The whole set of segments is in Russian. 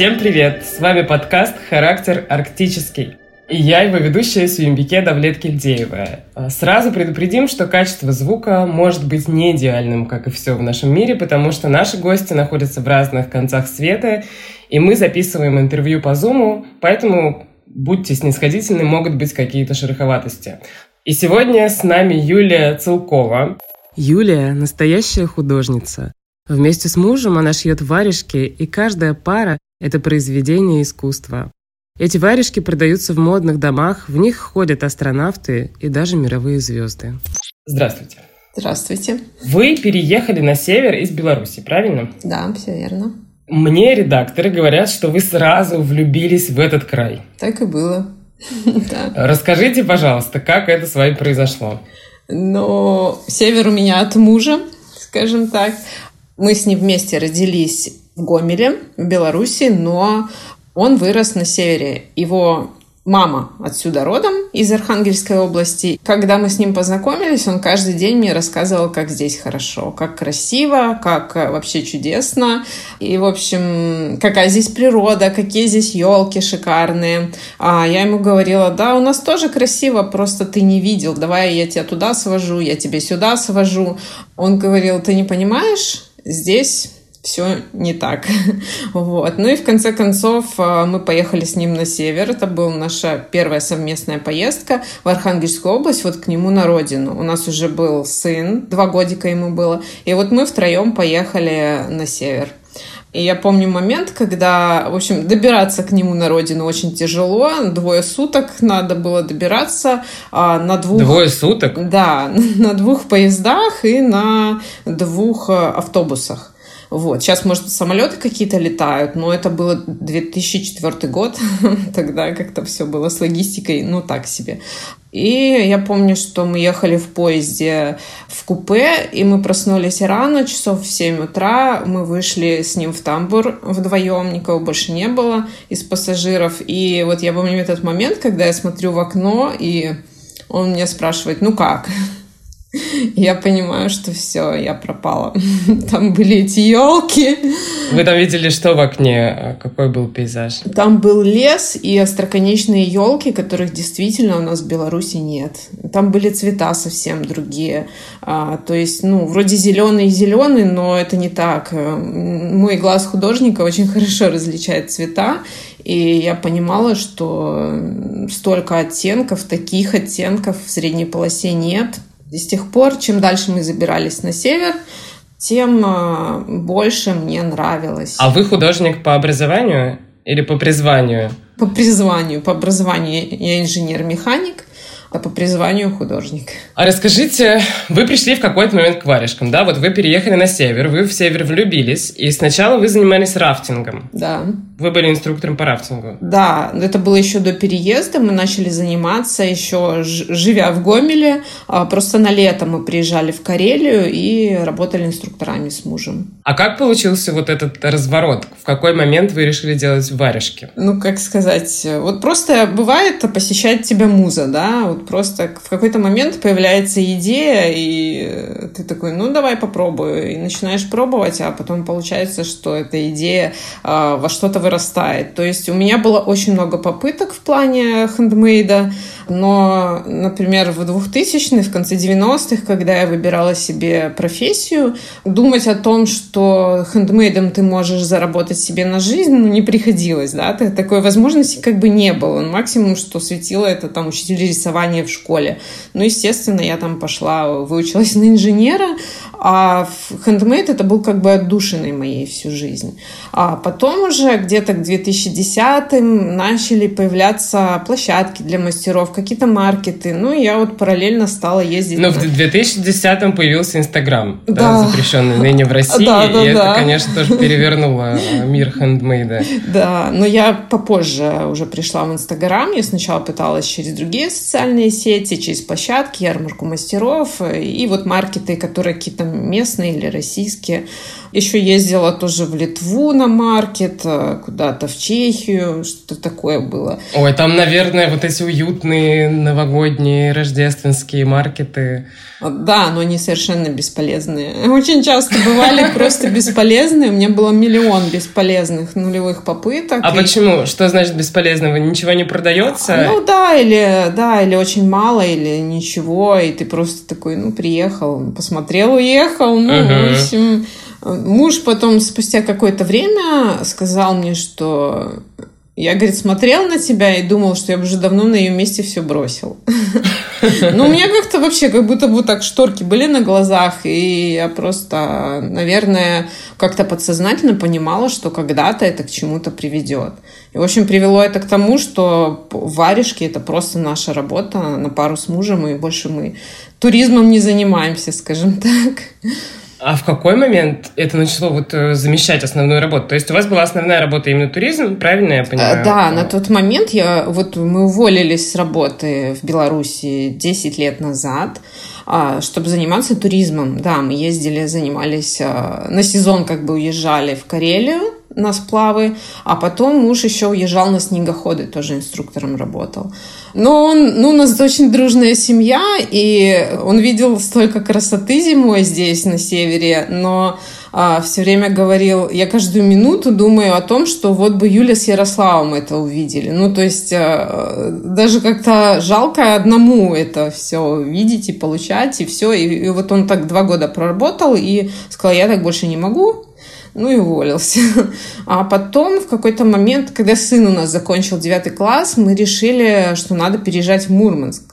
Всем привет! С вами подкаст «Характер арктический». И я его ведущая Сюембике Давлет Кильдеева. Сразу предупредим, что качество звука может быть не идеальным, как и все в нашем мире, потому что наши гости находятся в разных концах света, и мы записываем интервью по Зуму, поэтому будьте снисходительны, могут быть какие-то шероховатости. И сегодня с нами Юлия Целкова. Юлия – настоящая художница. Вместе с мужем она шьет варежки, и каждая пара – это произведение искусства. Эти варежки продаются в модных домах, в них ходят астронавты и даже мировые звезды. Здравствуйте. Здравствуйте. Вы переехали на север из Беларуси, правильно? Да, все верно. Мне редакторы говорят, что вы сразу влюбились в этот край. Так и было. Расскажите, пожалуйста, как это с вами произошло? Ну, север у меня от мужа, скажем так. Мы с ним вместе родились Гомеле, в Беларуси, но он вырос на севере. Его мама отсюда родом, из Архангельской области. Когда мы с ним познакомились, он каждый день мне рассказывал, как здесь хорошо, как красиво, как э, вообще чудесно. И, в общем, какая здесь природа, какие здесь елки шикарные. А я ему говорила, да, у нас тоже красиво, просто ты не видел. Давай я тебя туда свожу, я тебе сюда свожу. Он говорил, ты не понимаешь, здесь все не так. вот. Ну и в конце концов э, мы поехали с ним на север. Это была наша первая совместная поездка в Архангельскую область, вот к нему на родину. У нас уже был сын, два годика ему было. И вот мы втроем поехали на север. И я помню момент, когда, в общем, добираться к нему на родину очень тяжело. Двое суток надо было добираться а, на двух... Двое суток? Да, на двух поездах и на двух э, автобусах. Вот. Сейчас, может, самолеты какие-то летают, но это было 2004 год. Тогда как-то все было с логистикой, ну, так себе. И я помню, что мы ехали в поезде в купе, и мы проснулись рано, часов в 7 утра. Мы вышли с ним в тамбур вдвоем, никого больше не было из пассажиров. И вот я помню этот момент, когда я смотрю в окно, и он меня спрашивает, ну как? Я понимаю, что все, я пропала. Там были эти елки. Вы там видели что в окне? Какой был пейзаж? Там был лес и остроконечные елки, которых действительно у нас в Беларуси нет. Там были цвета совсем другие. А, то есть, ну, вроде зеленый зеленый, но это не так. Мой глаз художника очень хорошо различает цвета. И я понимала, что столько оттенков, таких оттенков в средней полосе нет. И с тех пор, чем дальше мы забирались на север, тем а, больше мне нравилось. А вы художник по образованию или по призванию? По призванию. По образованию я инженер-механик а по призванию художник. А расскажите, вы пришли в какой-то момент к варежкам, да? Вот вы переехали на север, вы в север влюбились, и сначала вы занимались рафтингом. Да. Вы были инструктором по рафтингу. Да, это было еще до переезда, мы начали заниматься еще живя в Гомеле. А, просто на лето мы приезжали в Карелию и работали инструкторами с мужем. А как получился вот этот разворот? В какой момент вы решили делать варежки? Ну, как сказать, вот просто бывает посещать тебя муза, да, вот просто в какой-то момент появляется идея, и ты такой, ну, давай попробую. И начинаешь пробовать, а потом получается, что эта идея э, во что-то вырастает. То есть у меня было очень много попыток в плане хендмейда, но, например, в 2000-х, в конце 90-х, когда я выбирала себе профессию, думать о том, что хендмейдом ты можешь заработать себе на жизнь, ну, не приходилось, да, такой возможности как бы не было. Максимум, что светило, это там учитель рисования в школе. Ну, естественно, я там пошла, выучилась на инженера, а хендмейд это был как бы отдушиной моей всю жизнь. А потом уже где-то к 2010-м начали появляться площадки для мастеров, какие-то маркеты. Ну, я вот параллельно стала ездить. Но в 2010-м появился Инстаграм, да. да, запрещенный ныне в России. Да, да, и да. это, конечно, тоже перевернуло э, мир хендмейда. Да, но я попозже уже пришла в Инстаграм. Я сначала пыталась через другие социальные сети, через площадки, ярмарку мастеров и вот маркеты, которые какие-то местные или российские. Еще ездила тоже в Литву на маркет, э, куда-то в Чехию, что-то такое было. Ой, там, наверное, вот эти уютные новогодние рождественские маркеты. Да, но они совершенно бесполезные. Очень часто бывали просто бесполезные. У меня было миллион бесполезных нулевых попыток. А и... почему? Что значит бесполезного? Ничего не продается? Ну да, или да, или очень мало, или ничего, и ты просто такой, ну, приехал, посмотрел, уехал, ну, угу. в общем... Муж потом спустя какое-то время сказал мне, что я, говорит, смотрел на тебя и думал, что я уже давно на ее месте все бросил. Но у меня как-то вообще, как будто бы так шторки были на глазах, и я просто, наверное, как-то подсознательно понимала, что когда-то это к чему-то приведет. И, в общем, привело это к тому, что варежки – это просто наша работа на пару с мужем, и больше мы туризмом не занимаемся, скажем так. А в какой момент это начало вот э, замещать основную работу? То есть у вас была основная работа именно туризм, правильно я понимаю? Да, на тот момент я, вот мы уволились с работы в Беларуси 10 лет назад, а, чтобы заниматься туризмом. Да, мы ездили, занимались, а, на сезон как бы уезжали в Карелию, на сплавы, а потом муж еще уезжал на снегоходы, тоже инструктором работал. Но он, ну, у нас очень дружная семья, и он видел столько красоты зимой здесь, на севере, но а, все время говорил, я каждую минуту думаю о том, что вот бы Юля с Ярославом это увидели. Ну, то есть а, даже как-то жалко одному это все видеть и получать, и все. И, и вот он так два года проработал и сказал, я так больше не могу, ну и уволился. А потом в какой-то момент, когда сын у нас закончил девятый класс, мы решили, что надо переезжать в Мурманск.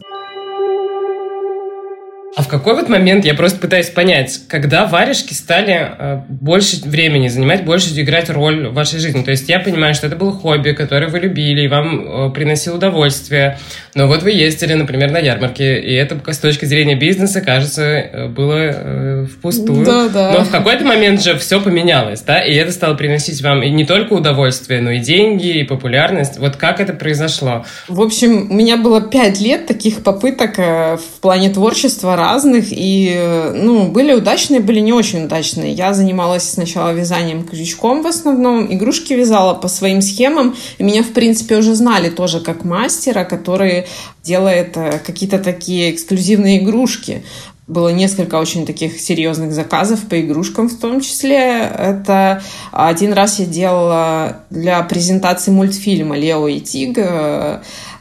А в какой вот момент, я просто пытаюсь понять, когда варежки стали э, больше времени занимать, больше играть роль в вашей жизни? То есть я понимаю, что это было хобби, которое вы любили, и вам э, приносило удовольствие. Но вот вы ездили, например, на ярмарке, и это с точки зрения бизнеса, кажется, э, было впустую. Да, да. Но в какой-то момент же все поменялось, да? И это стало приносить вам и не только удовольствие, но и деньги, и популярность. Вот как это произошло? В общем, у меня было пять лет таких попыток в плане творчества разных, и, ну, были удачные, были не очень удачные. Я занималась сначала вязанием крючком в основном, игрушки вязала по своим схемам, и меня, в принципе, уже знали тоже как мастера, который делает э, какие-то такие эксклюзивные игрушки. Было несколько очень таких серьезных заказов по игрушкам в том числе. Это один раз я делала для презентации мультфильма «Лео и Тиг»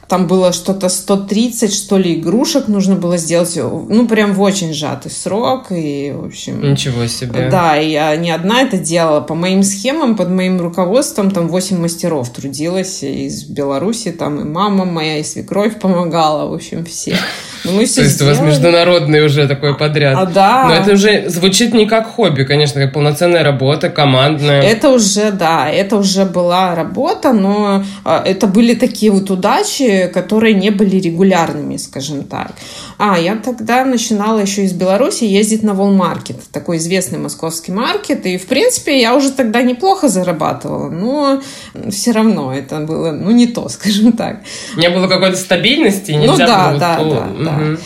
Там было что-то 130, что ли, игрушек нужно было сделать. Ну, прям в очень сжатый срок. И, в общем... Ничего себе. Да, и я не одна это делала. По моим схемам, под моим руководством, там 8 мастеров трудилось из Беларуси. Там и мама моя, и свекровь помогала. В общем, все. Ну, мы все То есть сделали. у вас международный уже такой подряд. А, да. Но это уже звучит не как хобби, конечно, как полноценная работа, командная. Это уже, да, это уже была работа, но а, это были такие вот удачи, которые не были регулярными, скажем так. А, я тогда начинала еще из Беларуси ездить на Волмаркет, такой известный московский маркет, и, в принципе, я уже тогда неплохо зарабатывала, но все равно это было, ну, не то, скажем так. Не было какой-то стабильности? Нельзя ну, да, было да, да, угу. да.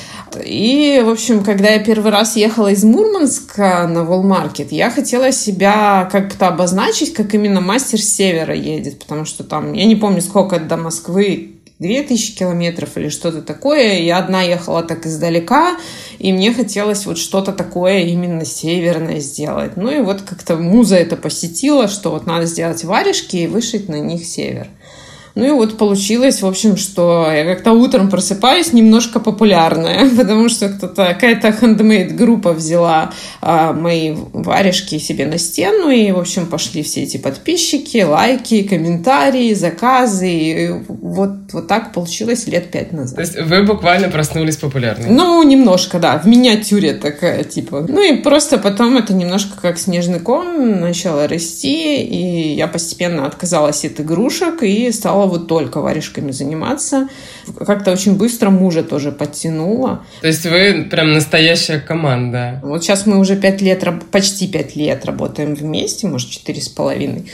И, в общем, когда я первый раз ехала из Мурманска на Волмаркет, я хотела себя как-то обозначить, как именно мастер с севера едет, потому что там, я не помню, сколько до Москвы, 2000 километров или что-то такое. Я одна ехала так издалека, и мне хотелось вот что-то такое именно северное сделать. Ну и вот как-то муза это посетила, что вот надо сделать варежки и вышить на них север. Ну и вот получилось, в общем, что я как-то утром просыпаюсь немножко популярная, потому что кто-то, какая-то хендмейд группа взяла а, мои варежки себе на стену, и, в общем, пошли все эти подписчики, лайки, комментарии, заказы, и вот, вот так получилось лет пять назад. То есть вы буквально проснулись популярной? Ну, немножко, да, в миниатюре такая, типа. Ну и просто потом это немножко как снежный ком начало расти, и я постепенно отказалась от игрушек и стала стала вот только варежками заниматься. Как-то очень быстро мужа тоже подтянула. То есть вы прям настоящая команда. Вот сейчас мы уже пять лет, почти пять лет работаем вместе, может, четыре с половиной.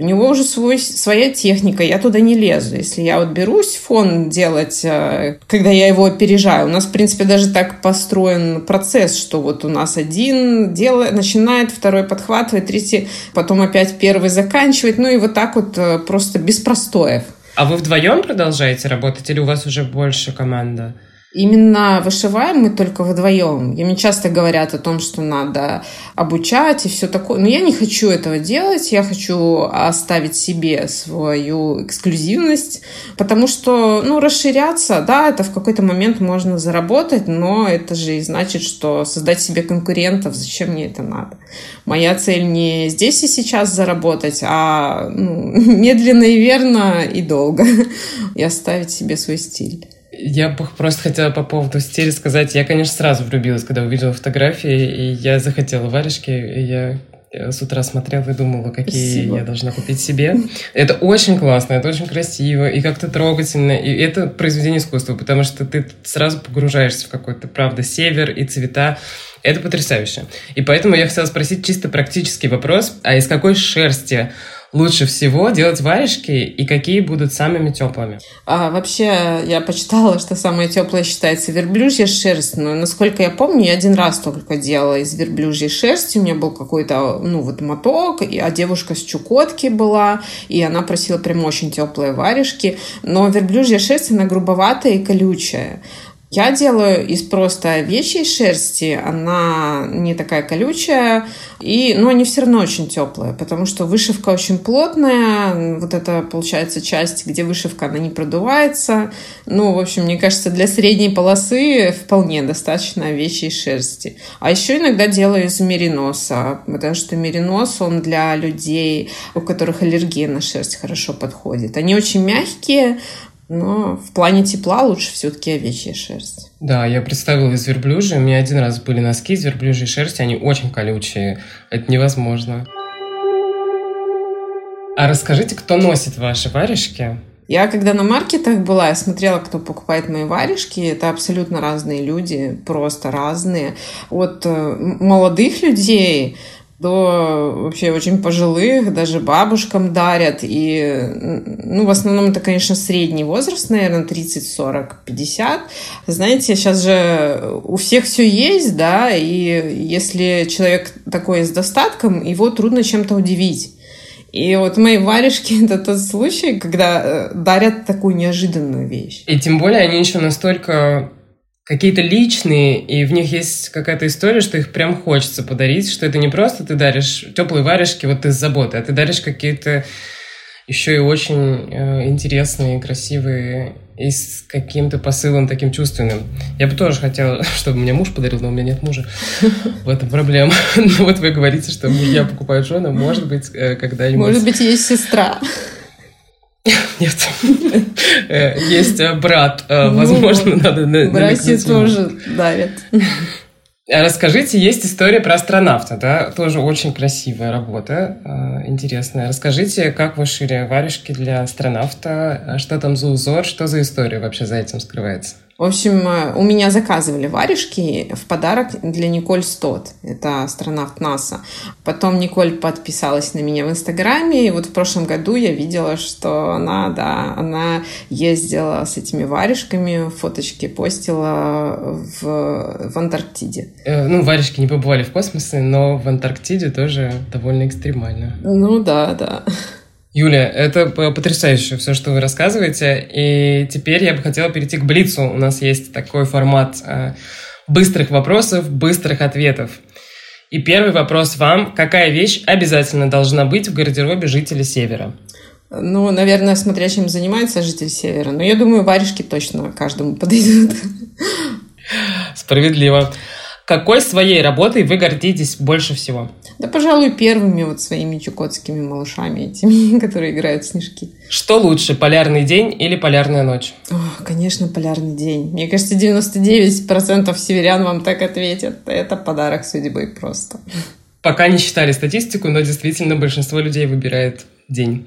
У него уже свой, своя техника, я туда не лезу. Если я вот берусь фон делать, э, когда я его опережаю, у нас, в принципе, даже так построен процесс, что вот у нас один делает, начинает, второй подхватывает, третий потом опять первый заканчивает, ну и вот так вот э, просто без простоев. А вы вдвоем продолжаете работать или у вас уже больше команда? Именно вышиваем мы только вдвоем. И мне часто говорят о том, что надо обучать и все такое. Но я не хочу этого делать. Я хочу оставить себе свою эксклюзивность. Потому что, ну, расширяться, да, это в какой-то момент можно заработать, но это же и значит, что создать себе конкурентов, зачем мне это надо? Моя цель не здесь и сейчас заработать, а ну, медленно и верно и долго. И оставить себе свой стиль. Я бы просто хотела по поводу стиля сказать. Я, конечно, сразу влюбилась, когда увидела фотографии, и я захотела варежки, и я с утра смотрела и думала, какие Спасибо. я должна купить себе. Это очень классно, это очень красиво и как-то трогательно. И это произведение искусства, потому что ты сразу погружаешься в какой-то, правда, север и цвета. Это потрясающе. И поэтому я хотела спросить чисто практический вопрос. А из какой шерсти лучше всего делать варежки и какие будут самыми теплыми? А, вообще, я почитала, что самая теплая считается верблюжья шерсть, но, насколько я помню, я один раз только делала из верблюжьей шерсти, у меня был какой-то, ну, вот моток, а девушка с Чукотки была, и она просила прям очень теплые варежки, но верблюжья шерсть, она грубоватая и колючая. Я делаю из просто овечьей шерсти. Она не такая колючая, и, но они все равно очень теплые, потому что вышивка очень плотная. Вот это, получается, часть, где вышивка, она не продувается. Ну, в общем, мне кажется, для средней полосы вполне достаточно овечьей шерсти. А еще иногда делаю из мериноса, потому что меринос, он для людей, у которых аллергия на шерсть хорошо подходит. Они очень мягкие, но в плане тепла лучше все-таки овечья шерсть. Да, я представила из верблюжьей. У меня один раз были носки из верблюжьей шерсти. Они очень колючие. Это невозможно. А расскажите, кто носит ваши варежки? Я когда на маркетах была, я смотрела, кто покупает мои варежки. Это абсолютно разные люди, просто разные. От э, молодых людей до вообще очень пожилых, даже бабушкам дарят. И, ну, в основном это, конечно, средний возраст, наверное, 30, 40, 50. Знаете, сейчас же у всех все есть, да, и если человек такой с достатком, его трудно чем-то удивить. И вот мои варежки — это тот случай, когда э, дарят такую неожиданную вещь. И тем более они еще настолько какие-то личные, и в них есть какая-то история, что их прям хочется подарить, что это не просто ты даришь теплые варежки вот из заботы, а ты даришь какие-то еще и очень э, интересные, красивые и с каким-то посылом таким чувственным. Я бы тоже хотела, чтобы мне муж подарил, но у меня нет мужа. В этом проблема. Ну вот вы говорите, что мужья покупают жены, может быть, э, когда-нибудь... Может быть, есть сестра. Нет. Э, есть э, брат. Э, ну, возможно, надо... Братья тоже давят. Расскажите, есть история про астронавта, да? Тоже очень красивая работа, интересная. Расскажите, как вы шили варежки для астронавта? Что там за узор? Что за история вообще за этим скрывается? В общем, э, у меня заказывали варежки в подарок для Николь Стот. Это астронавт НАСА. Потом Николь подписалась на меня в Инстаграме. И вот в прошлом году я видела, что она, да, она ездила с этими варежками, фоточки постила в, в Антарктиде. Э, ну, варежки не побывали в космосе, но в Антарктиде тоже довольно экстремально. Ну да, да. Юля, это потрясающе все, что вы рассказываете. И теперь я бы хотела перейти к Блицу. У нас есть такой формат э, быстрых вопросов, быстрых ответов. И первый вопрос вам. Какая вещь обязательно должна быть в гардеробе жителя Севера? Ну, наверное, смотря чем занимается житель Севера. Но я думаю, варежки точно каждому подойдут. Справедливо. Какой своей работой вы гордитесь больше всего? Да, пожалуй, первыми вот своими чукотскими малышами этими, которые играют в снежки. Что лучше, полярный день или полярная ночь? О, конечно, полярный день. Мне кажется, 99% северян вам так ответят. Это подарок судьбы просто. Пока не считали статистику, но действительно большинство людей выбирает день.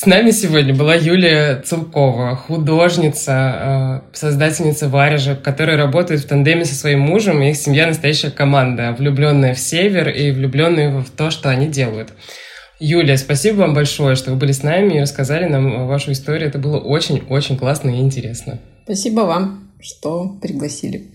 С нами сегодня была Юлия Целкова, художница, э, создательница варежек, которая работает в тандеме со своим мужем. Их семья настоящая команда, влюбленная в север и влюбленная в то, что они делают. Юля, спасибо вам большое, что вы были с нами и рассказали нам вашу историю. Это было очень-очень классно и интересно. Спасибо вам, что пригласили.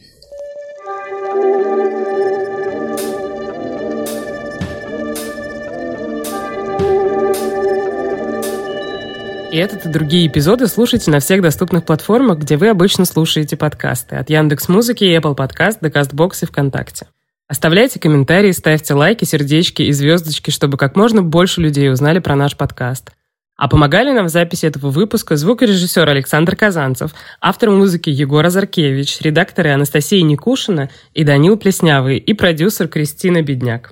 И этот и другие эпизоды слушайте на всех доступных платформах, где вы обычно слушаете подкасты. От Яндекс Музыки Apple Podcast до Castbox и ВКонтакте. Оставляйте комментарии, ставьте лайки, сердечки и звездочки, чтобы как можно больше людей узнали про наш подкаст. А помогали нам в записи этого выпуска звукорежиссер Александр Казанцев, автор музыки Егор Азаркевич, редакторы Анастасия Никушина и Данил Плеснявый и продюсер Кристина Бедняк.